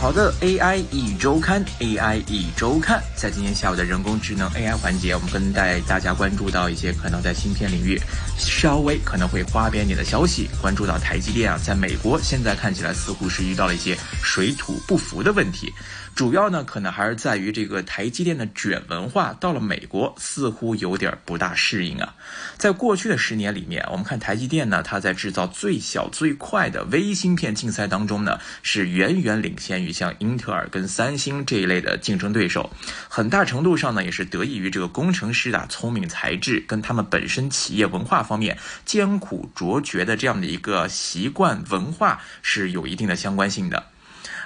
好的，AI 一周刊，AI 一周刊，在今天下午的人工智能 AI 环节，我们跟带大家关注到一些可能在芯片领域稍微可能会花边点的消息。关注到台积电啊，在美国现在看起来似乎是遇到了一些水土不服的问题。主要呢，可能还是在于这个台积电的卷文化到了美国，似乎有点不大适应啊。在过去的十年里面，我们看台积电呢，它在制造最小最快的微芯片竞赛当中呢，是远远领先于像英特尔跟三星这一类的竞争对手。很大程度上呢，也是得益于这个工程师的聪明才智，跟他们本身企业文化方面艰苦卓绝的这样的一个习惯文化是有一定的相关性的。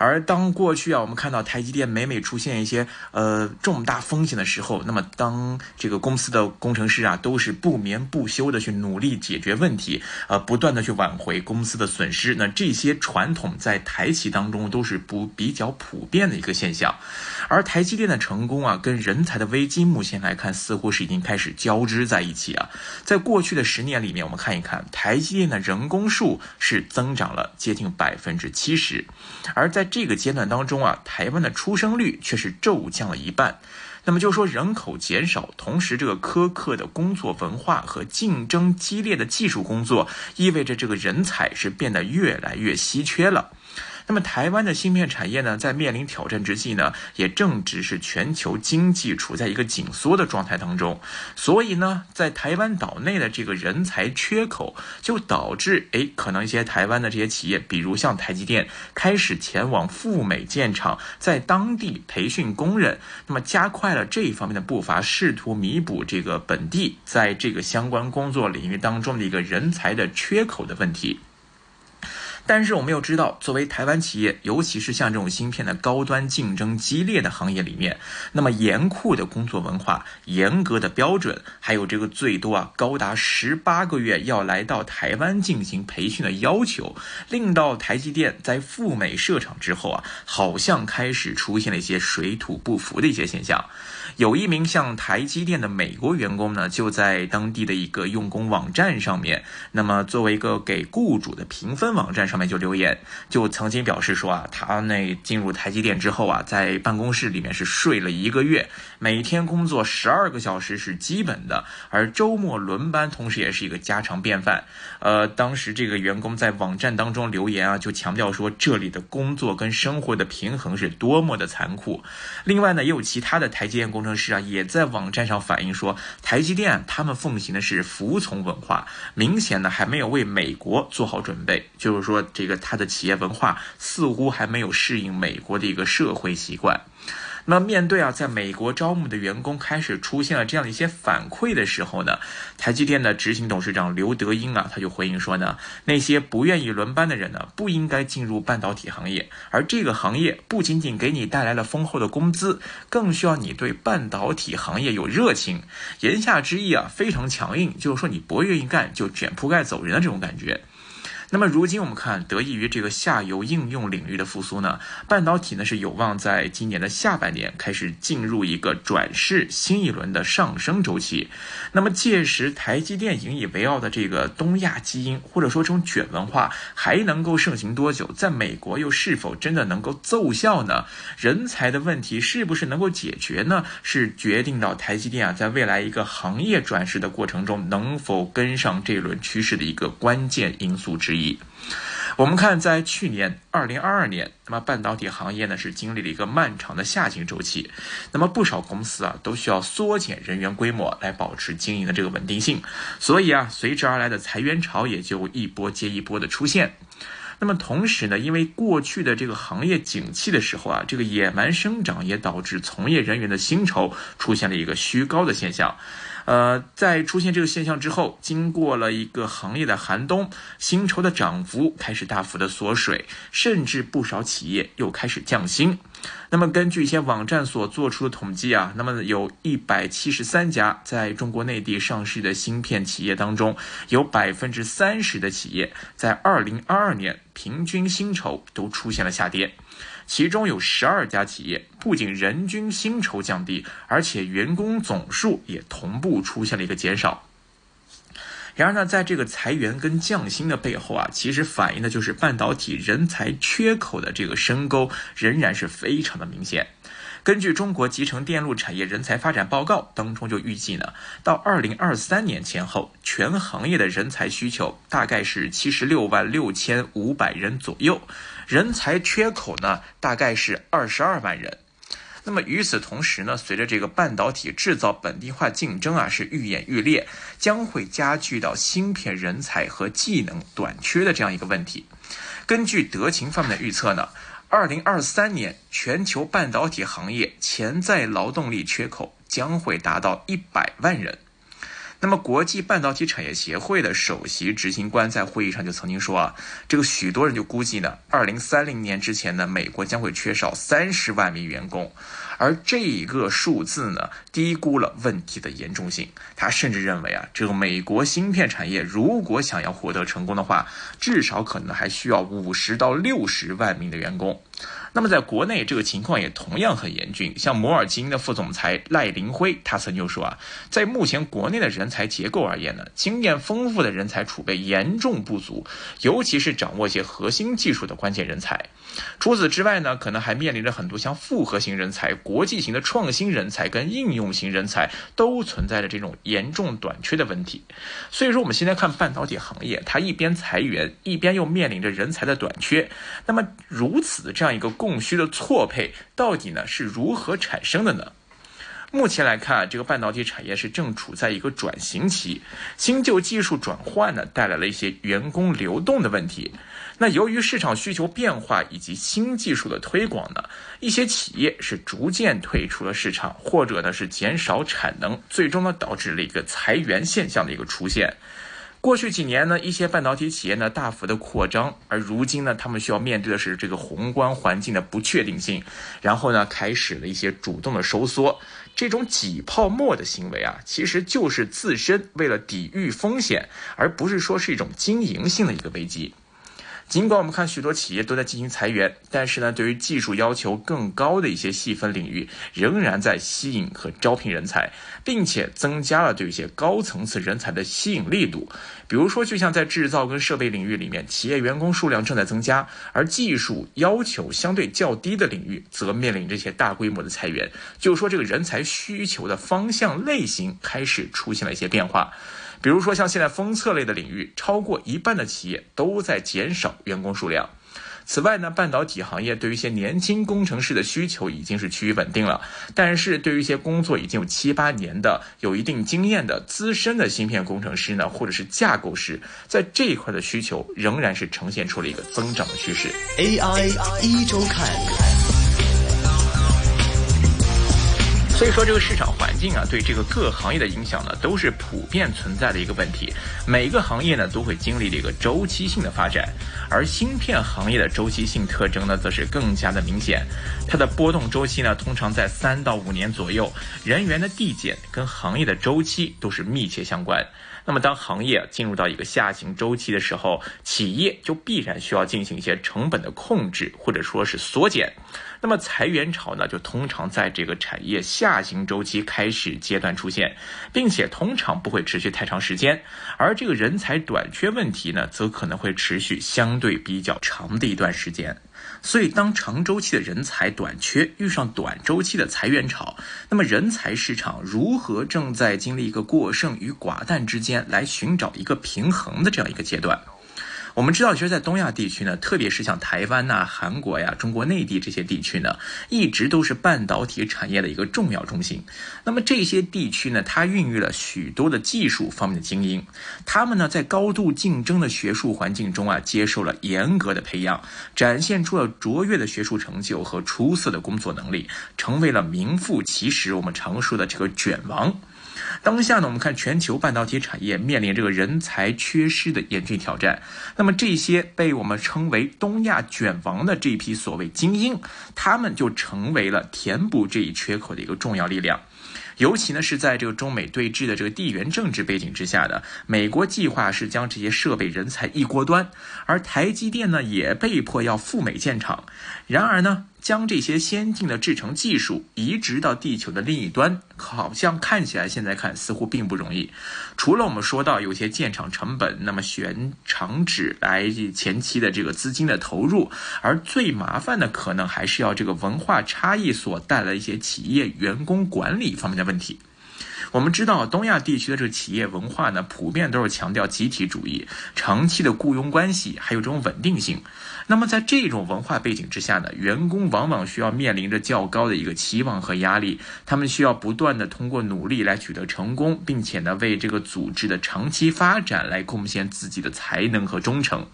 而当过去啊，我们看到台积电每每出现一些呃重大风险的时候，那么当这个公司的工程师啊，都是不眠不休的去努力解决问题，呃，不断的去挽回公司的损失。那这些传统在台企当中都是不比较普遍的一个现象。而台积电的成功啊，跟人才的危机，目前来看似乎是已经开始交织在一起啊。在过去的十年里面，我们看一看台积电的人工数是增长了接近百分之七十，而在这个阶段当中啊，台湾的出生率却是骤降了一半。那么就说人口减少，同时这个苛刻的工作文化和竞争激烈的技术工作，意味着这个人才是变得越来越稀缺了。那么，台湾的芯片产业呢，在面临挑战之际呢，也正值是全球经济处在一个紧缩的状态当中，所以呢，在台湾岛内的这个人才缺口，就导致哎，可能一些台湾的这些企业，比如像台积电，开始前往赴美建厂，在当地培训工人，那么加快了这一方面的步伐，试图弥补这个本地在这个相关工作领域当中的一个人才的缺口的问题。但是我们又知道，作为台湾企业，尤其是像这种芯片的高端竞争激烈的行业里面，那么严酷的工作文化、严格的标准，还有这个最多啊高达十八个月要来到台湾进行培训的要求，令到台积电在赴美设厂之后啊，好像开始出现了一些水土不服的一些现象。有一名像台积电的美国员工呢，就在当地的一个用工网站上面，那么作为一个给雇主的评分网站上面就留言，就曾经表示说啊，他那进入台积电之后啊，在办公室里面是睡了一个月，每天工作十二个小时是基本的，而周末轮班同时也是一个家常便饭。呃，当时这个员工在网站当中留言啊，就强调说这里的工作跟生活的平衡是多么的残酷。另外呢，也有其他的台积电工程。师啊，也在网站上反映说，台积电他们奉行的是服从文化，明显呢还没有为美国做好准备，就是说这个他的企业文化似乎还没有适应美国的一个社会习惯。那面对啊，在美国招募的员工开始出现了这样的一些反馈的时候呢，台积电的执行董事长刘德英啊，他就回应说呢，那些不愿意轮班的人呢，不应该进入半导体行业，而这个行业不仅仅给你带来了丰厚的工资，更需要你对半导体行业有热情。言下之意啊，非常强硬，就是说你不愿意干就卷铺盖走人的这种感觉。那么如今我们看，得益于这个下游应用领域的复苏呢，半导体呢是有望在今年的下半年开始进入一个转势新一轮的上升周期。那么届时，台积电引以为傲的这个东亚基因，或者说这种卷文化，还能够盛行多久？在美国又是否真的能够奏效呢？人才的问题是不是能够解决呢？是决定到台积电啊，在未来一个行业转势的过程中，能否跟上这一轮趋势的一个关键因素之一。一，我们看，在去年二零二二年，那么半导体行业呢是经历了一个漫长的下行周期，那么不少公司啊都需要缩减人员规模来保持经营的这个稳定性，所以啊，随之而来的裁员潮也就一波接一波的出现。那么同时呢，因为过去的这个行业景气的时候啊，这个野蛮生长也导致从业人员的薪酬出现了一个虚高的现象。呃，在出现这个现象之后，经过了一个行业的寒冬，薪酬的涨幅开始大幅的缩水，甚至不少企业又开始降薪。那么，根据一些网站所做出的统计啊，那么有一百七十三家在中国内地上市的芯片企业当中，有百分之三十的企业在二零二二年平均薪酬都出现了下跌。其中有十二家企业不仅人均薪酬降低，而且员工总数也同步出现了一个减少。然而呢，在这个裁员跟降薪的背后啊，其实反映的就是半导体人才缺口的这个深沟仍然是非常的明显。根据中国集成电路产业人才发展报告当中就预计呢，到二零二三年前后，全行业的人才需求大概是七十六万六千五百人左右，人才缺口呢大概是二十二万人。那么与此同时呢，随着这个半导体制造本地化竞争啊是愈演愈烈，将会加剧到芯片人才和技能短缺的这样一个问题。根据德勤方面的预测呢。二零二三年，全球半导体行业潜在劳动力缺口将会达到一百万人。那么，国际半导体产业协会的首席执行官在会议上就曾经说啊，这个许多人就估计呢，二零三零年之前呢，美国将会缺少三十万名员工。而这一个数字呢，低估了问题的严重性。他甚至认为啊，这个美国芯片产业如果想要获得成功的话，至少可能还需要五十到六十万名的员工。那么在国内，这个情况也同样很严峻。像摩尔基因的副总裁赖林辉，他曾就说啊，在目前国内的人才结构而言呢，经验丰富的人才储备严重不足，尤其是掌握一些核心技术的关键人才。除此之外呢，可能还面临着很多像复合型人才、国际型的创新人才跟应用型人才都存在着这种严重短缺的问题。所以说，我们现在看半导体行业，它一边裁员，一边又面临着人才的短缺。那么如此这样一个。供需的错配到底呢是如何产生的呢？目前来看，这个半导体产业是正处在一个转型期，新旧技术转换呢带来了一些员工流动的问题。那由于市场需求变化以及新技术的推广呢，一些企业是逐渐退出了市场，或者呢是减少产能，最终呢导致了一个裁员现象的一个出现。过去几年呢，一些半导体企业呢大幅的扩张，而如今呢，他们需要面对的是这个宏观环境的不确定性，然后呢，开始了一些主动的收缩。这种挤泡沫的行为啊，其实就是自身为了抵御风险，而不是说是一种经营性的一个危机。尽管我们看许多企业都在进行裁员，但是呢，对于技术要求更高的一些细分领域，仍然在吸引和招聘人才，并且增加了对一些高层次人才的吸引力度。比如说，就像在制造跟设备领域里面，企业员工数量正在增加，而技术要求相对较低的领域，则面临这些大规模的裁员。就是说，这个人才需求的方向类型开始出现了一些变化。比如说，像现在封测类的领域，超过一半的企业都在减少员工数量。此外呢，半导体行业对于一些年轻工程师的需求已经是趋于稳定了，但是对于一些工作已经有七八年的、有一定经验的资深的芯片工程师呢，或者是架构师，在这一块的需求仍然是呈现出了一个增长的趋势。AI 一周看。所以说，这个市场环境啊，对这个各行业的影响呢，都是普遍存在的一个问题。每个行业呢，都会经历这个周期性的发展，而芯片行业的周期性特征呢，则是更加的明显。它的波动周期呢，通常在三到五年左右。人员的递减跟行业的周期都是密切相关。那么，当行业进入到一个下行周期的时候，企业就必然需要进行一些成本的控制，或者说是缩减。那么，裁员潮呢，就通常在这个产业下行周期开始阶段出现，并且通常不会持续太长时间。而这个人才短缺问题呢，则可能会持续相对比较长的一段时间。所以，当长周期的人才短缺遇上短周期的裁员潮，那么人才市场如何正在经历一个过剩与寡淡之间来寻找一个平衡的这样一个阶段？我们知道，其实，在东亚地区呢，特别是像台湾呐、韩国呀、中国内地这些地区呢，一直都是半导体产业的一个重要中心。那么这些地区呢，它孕育了许多的技术方面的精英，他们呢，在高度竞争的学术环境中啊，接受了严格的培养，展现出了卓越的学术成就和出色的工作能力，成为了名副其实我们常说的这个卷王。当下呢，我们看全球半导体产业面临这个人才缺失的严峻挑战。那么这些被我们称为东亚卷王的这一批所谓精英，他们就成为了填补这一缺口的一个重要力量。尤其呢是在这个中美对峙的这个地缘政治背景之下的，美国计划是将这些设备人才一锅端，而台积电呢也被迫要赴美建厂。然而呢，将这些先进的制成技术移植到地球的另一端，好像看起来现在看似乎并不容易。除了我们说到有些建厂成本，那么选厂址来前期的这个资金的投入，而最麻烦的可能还是要这个文化差异所带来一些企业员工管理方面的问题。我们知道，东亚地区的这个企业文化呢，普遍都是强调集体主义、长期的雇佣关系，还有这种稳定性。那么在这种文化背景之下呢，员工往往需要面临着较高的一个期望和压力，他们需要不断的通过努力来取得成功，并且呢，为这个组织的长期发展来贡献自己的才能和忠诚。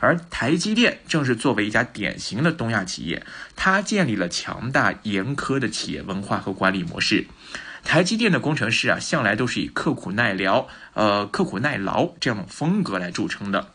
而台积电正是作为一家典型的东亚企业，它建立了强大严苛的企业文化和管理模式。台积电的工程师啊，向来都是以刻苦耐劳、呃刻苦耐劳这样的风格来著称的。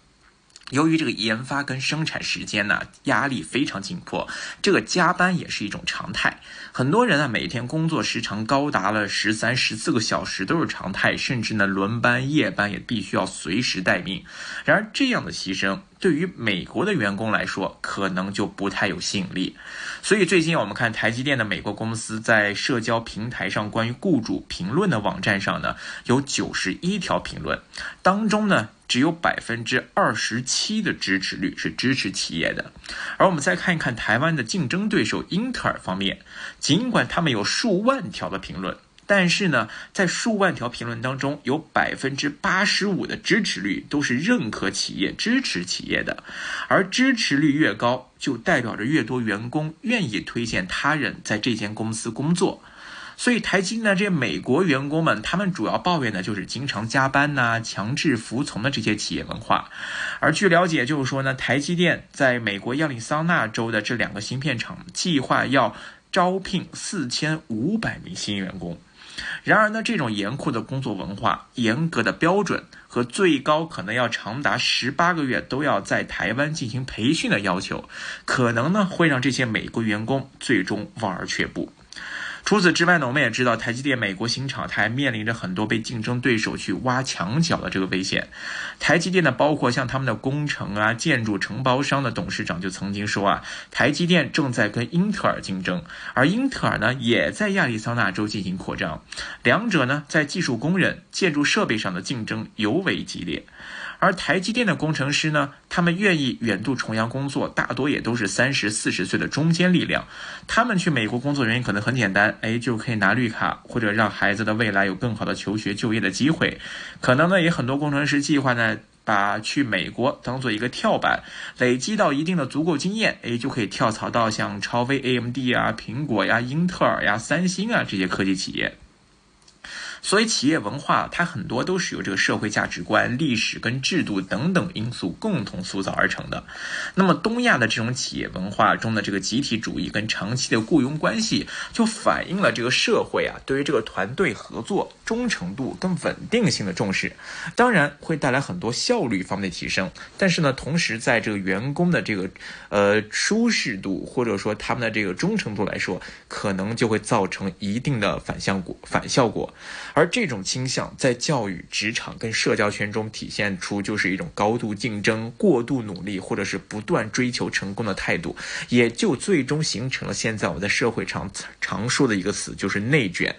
由于这个研发跟生产时间呢压力非常紧迫，这个加班也是一种常态。很多人啊每天工作时长高达了十三、十四个小时都是常态，甚至呢轮班、夜班也必须要随时待命。然而这样的牺牲对于美国的员工来说，可能就不太有吸引力。所以最近我们看台积电的美国公司在社交平台上关于雇主评论的网站上呢，有九十一条评论，当中呢。只有百分之二十七的支持率是支持企业的，而我们再看一看台湾的竞争对手英特尔方面，尽管他们有数万条的评论，但是呢，在数万条评论当中，有百分之八十五的支持率都是认可企业、支持企业的，而支持率越高，就代表着越多员工愿意推荐他人在这间公司工作。所以台积呢，这些美国员工们，他们主要抱怨的就是经常加班呐、强制服从的这些企业文化。而据了解，就是说呢，台积电在美国亚利桑那州的这两个芯片厂，计划要招聘四千五百名新员工。然而呢，这种严酷的工作文化、严格的标准和最高可能要长达十八个月都要在台湾进行培训的要求，可能呢会让这些美国员工最终望而却步。除此之外呢，我们也知道台积电美国新厂，它还面临着很多被竞争对手去挖墙脚的这个危险。台积电呢，包括像他们的工程啊、建筑承包商的董事长就曾经说啊，台积电正在跟英特尔竞争，而英特尔呢，也在亚利桑那州进行扩张，两者呢，在技术工人、建筑设备上的竞争尤为激烈。而台积电的工程师呢，他们愿意远渡重洋工作，大多也都是三十四十岁的中坚力量。他们去美国工作原因可能很简单，哎，就可以拿绿卡，或者让孩子的未来有更好的求学就业的机会。可能呢，也很多工程师计划呢，把去美国当做一个跳板，累积到一定的足够经验，哎，就可以跳槽到像超威、AMD 啊、苹果呀、英特尔呀、三星啊这些科技企业。所以，企业文化它很多都是由这个社会价值观、历史跟制度等等因素共同塑造而成的。那么，东亚的这种企业文化中的这个集体主义跟长期的雇佣关系，就反映了这个社会啊对于这个团队合作、忠诚度跟稳定性的重视。当然，会带来很多效率方面的提升。但是呢，同时在这个员工的这个呃舒适度或者说他们的这个忠诚度来说，可能就会造成一定的反效果。反效果。而这种倾向在教育、职场跟社交圈中体现出，就是一种高度竞争、过度努力，或者是不断追求成功的态度，也就最终形成了现在我们在社会上常说的一个词，就是内卷。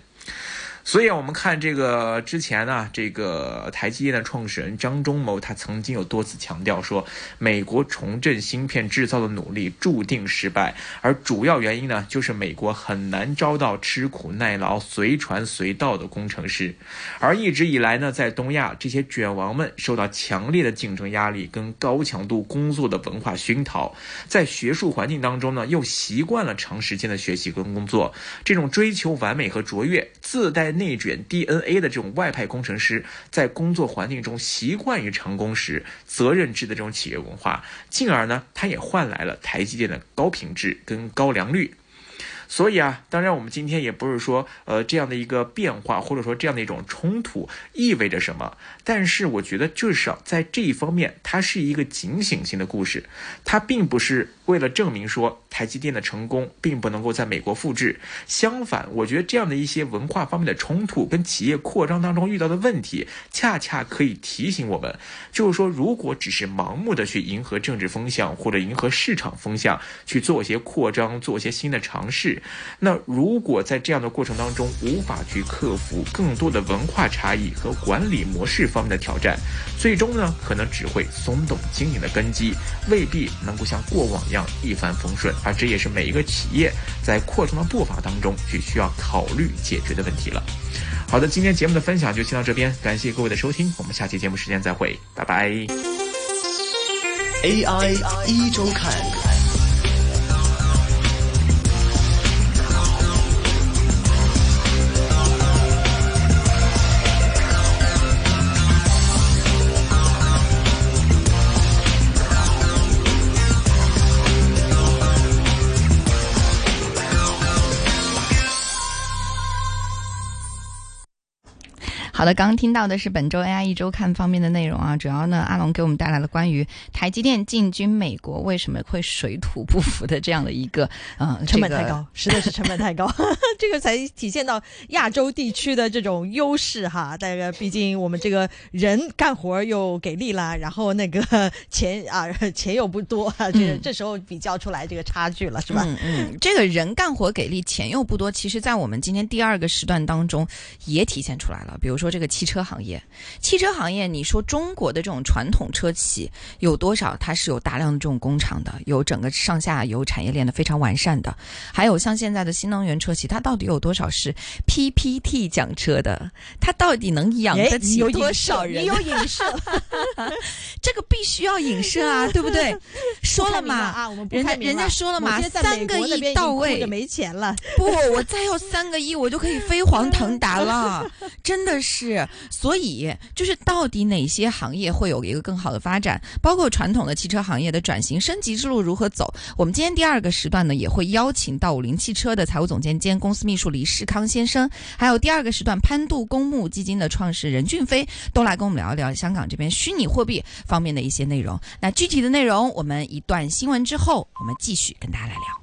所以，我们看这个之前呢，这个台积电的创始人张忠谋，他曾经有多次强调说，美国重振芯片制造的努力注定失败，而主要原因呢，就是美国很难招到吃苦耐劳、随传随到的工程师。而一直以来呢，在东亚，这些卷王们受到强烈的竞争压力跟高强度工作的文化熏陶，在学术环境当中呢，又习惯了长时间的学习跟工作，这种追求完美和卓越，自带。内卷 DNA 的这种外派工程师，在工作环境中习惯于成功时责任制的这种企业文化，进而呢，他也换来了台积电的高品质跟高良率。所以啊，当然我们今天也不是说，呃，这样的一个变化或者说这样的一种冲突意味着什么，但是我觉得至少在这一方面，它是一个警醒性的故事，它并不是为了证明说台积电的成功并不能够在美国复制，相反，我觉得这样的一些文化方面的冲突跟企业扩张当中遇到的问题，恰恰可以提醒我们，就是说，如果只是盲目的去迎合政治风向或者迎合市场风向去做一些扩张、做一些新的尝试，那如果在这样的过程当中无法去克服更多的文化差异和管理模式方面的挑战，最终呢，可能只会松动经营的根基，未必能够像过往一样一帆风顺。而这也是每一个企业在扩张的步伐当中去需要考虑解决的问题了。好的，今天节目的分享就先到这边，感谢各位的收听，我们下期节目时间再会，拜拜。AI 一周看。好的，刚刚听到的是本周 AI 一周看方面的内容啊，主要呢，阿龙给我们带来了关于台积电进军美国为什么会水土不服的这样的一个，嗯，成本太高，实在是成本太高，这个才体现到亚洲地区的这种优势哈。大家毕竟我们这个人干活又给力啦，然后那个钱啊钱又不多，这这时候比较出来这个差距了，是吧？嗯嗯，这个人干活给力，钱又不多，其实在我们今天第二个时段当中也体现出来了，比如说。这个汽车行业，汽车行业，你说中国的这种传统车企有多少？它是有大量的这种工厂的，有整个上下游产业链的非常完善的。还有像现在的新能源车企，它到底有多少是 PPT 讲车的？它到底能养得起多少人？你有影射，这个必须要影射啊，对不对？说了嘛啊，我们人家人家说了嘛，三个亿到位，没钱了。不，我再要三个亿，我就可以飞黄腾达了，真的是。是，所以就是到底哪些行业会有一个更好的发展？包括传统的汽车行业的转型升级之路如何走？我们今天第二个时段呢，也会邀请到五菱汽车的财务总监兼公司秘书李世康先生，还有第二个时段潘度公募基金的创始人俊飞，都来跟我们聊一聊香港这边虚拟货币方面的一些内容。那具体的内容，我们一段新闻之后，我们继续跟大家来聊。